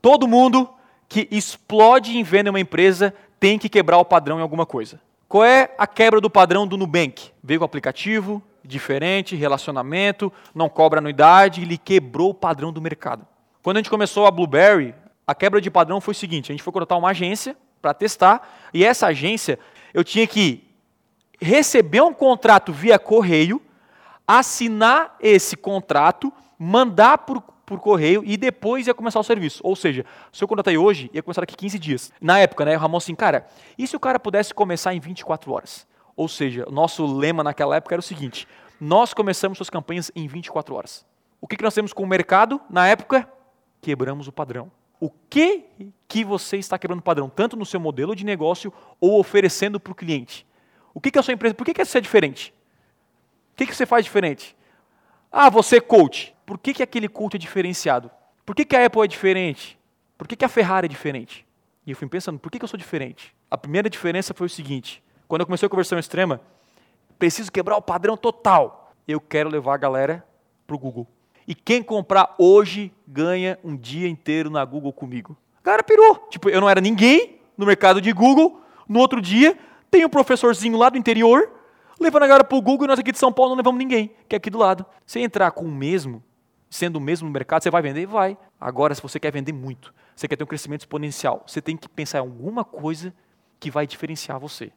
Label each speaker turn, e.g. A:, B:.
A: Todo mundo que explode em venda uma empresa tem que quebrar o padrão em alguma coisa. Qual é a quebra do padrão do Nubank? Veio com aplicativo, diferente, relacionamento, não cobra anuidade, ele quebrou o padrão do mercado. Quando a gente começou a Blueberry, a quebra de padrão foi o seguinte: a gente foi contratar uma agência para testar, e essa agência eu tinha que receber um contrato via correio, assinar esse contrato, mandar por, por correio e depois ia começar o serviço. Ou seja, se eu contratei hoje, ia começar daqui 15 dias. Na época, né, o Ramon assim, cara, e se o cara pudesse começar em 24 horas? Ou seja, o nosso lema naquela época era o seguinte: nós começamos suas campanhas em 24 horas. O que, que nós temos com o mercado na época? Quebramos o padrão. O que que você está quebrando o padrão, tanto no seu modelo de negócio ou oferecendo para o cliente? O que, que a sua empresa? Por que, que você é diferente? O que, que você faz diferente? Ah, você é coach. Por que, que aquele coach é diferenciado? Por que, que a Apple é diferente? Por que, que a Ferrari é diferente? E eu fui pensando, por que, que eu sou diferente? A primeira diferença foi o seguinte: quando eu comecei a conversão extrema, preciso quebrar o padrão total. Eu quero levar a galera para o Google. E quem comprar hoje ganha um dia inteiro na Google comigo. A galera pirou. Tipo, eu não era ninguém no mercado de Google. No outro dia, tem um professorzinho lá do interior levando a galera para o Google e nós aqui de São Paulo não levamos ninguém, que é aqui do lado. Se entrar com o mesmo, sendo o mesmo no mercado, você vai vender? Vai. Agora, se você quer vender muito, você quer ter um crescimento exponencial, você tem que pensar em alguma coisa que vai diferenciar você.